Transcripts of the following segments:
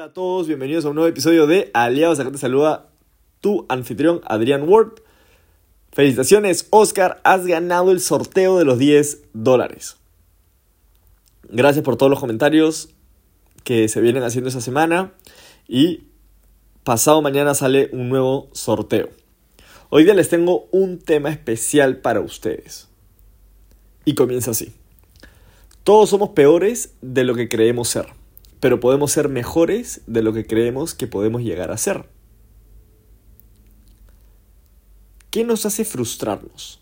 Hola a todos, bienvenidos a un nuevo episodio de Aliados. Acá te saluda tu anfitrión Adrián Ward. Felicitaciones, Oscar, has ganado el sorteo de los 10 dólares. Gracias por todos los comentarios que se vienen haciendo esta semana y pasado mañana sale un nuevo sorteo. Hoy día les tengo un tema especial para ustedes. Y comienza así. Todos somos peores de lo que creemos ser, pero podemos ser mejores de lo que creemos que podemos llegar a ser. ¿Qué nos hace frustrarnos?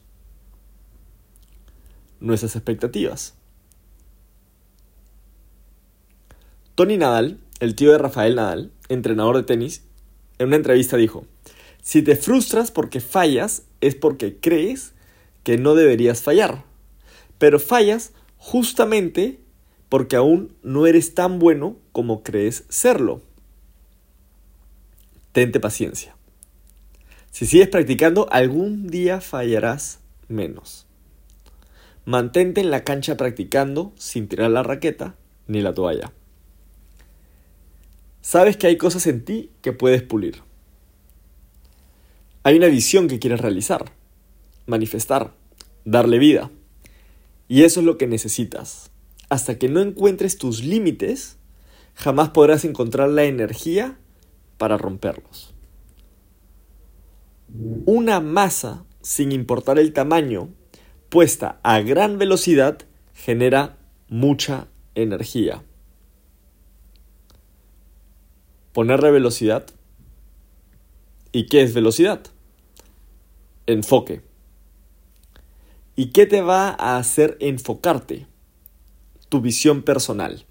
Nuestras expectativas. Tony Nadal, el tío de Rafael Nadal, entrenador de tenis, en una entrevista dijo, si te frustras porque fallas es porque crees que no deberías fallar, pero fallas justamente porque aún no eres tan bueno como crees serlo. Tente paciencia. Si sigues practicando, algún día fallarás menos. Mantente en la cancha practicando sin tirar la raqueta ni la toalla. Sabes que hay cosas en ti que puedes pulir. Hay una visión que quieres realizar, manifestar, darle vida. Y eso es lo que necesitas. Hasta que no encuentres tus límites, jamás podrás encontrar la energía para romperlos. Una masa, sin importar el tamaño, puesta a gran velocidad, genera mucha energía. Ponerle velocidad. ¿Y qué es velocidad? enfoque. ¿Y qué te va a hacer enfocarte? Tu visión personal.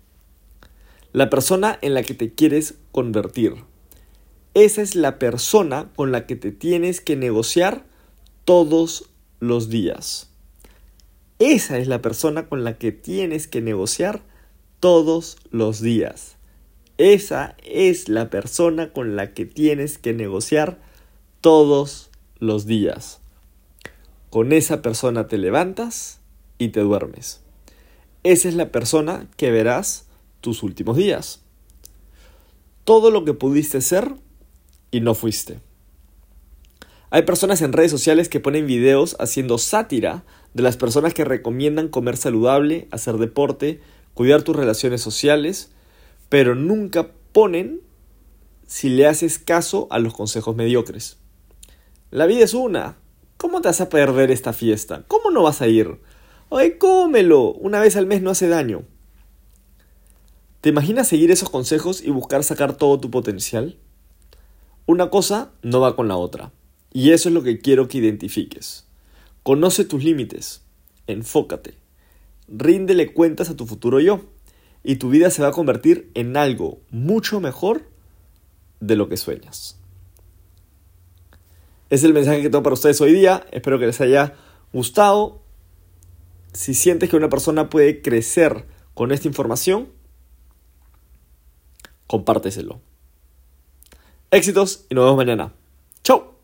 La persona en la que te quieres convertir. Esa es la persona con la que te tienes que negociar todos los días. Esa es la persona con la que tienes que negociar todos los días. Esa es la persona con la que tienes que negociar todos los días. Con esa persona te levantas y te duermes. Esa es la persona que verás tus últimos días. Todo lo que pudiste ser y no fuiste. Hay personas en redes sociales que ponen videos haciendo sátira de las personas que recomiendan comer saludable, hacer deporte, cuidar tus relaciones sociales, pero nunca ponen si le haces caso a los consejos mediocres. La vida es una. ¿Cómo te vas a perder esta fiesta? ¿Cómo no vas a ir? Oye, cómelo. Una vez al mes no hace daño. ¿Te imaginas seguir esos consejos y buscar sacar todo tu potencial? Una cosa no va con la otra. Y eso es lo que quiero que identifiques. Conoce tus límites. Enfócate. Ríndele cuentas a tu futuro yo. Y tu vida se va a convertir en algo mucho mejor de lo que sueñas es el mensaje que tengo para ustedes hoy día. Espero que les haya gustado. Si sientes que una persona puede crecer con esta información, compárteselo. Éxitos y nos vemos mañana. ¡Chao!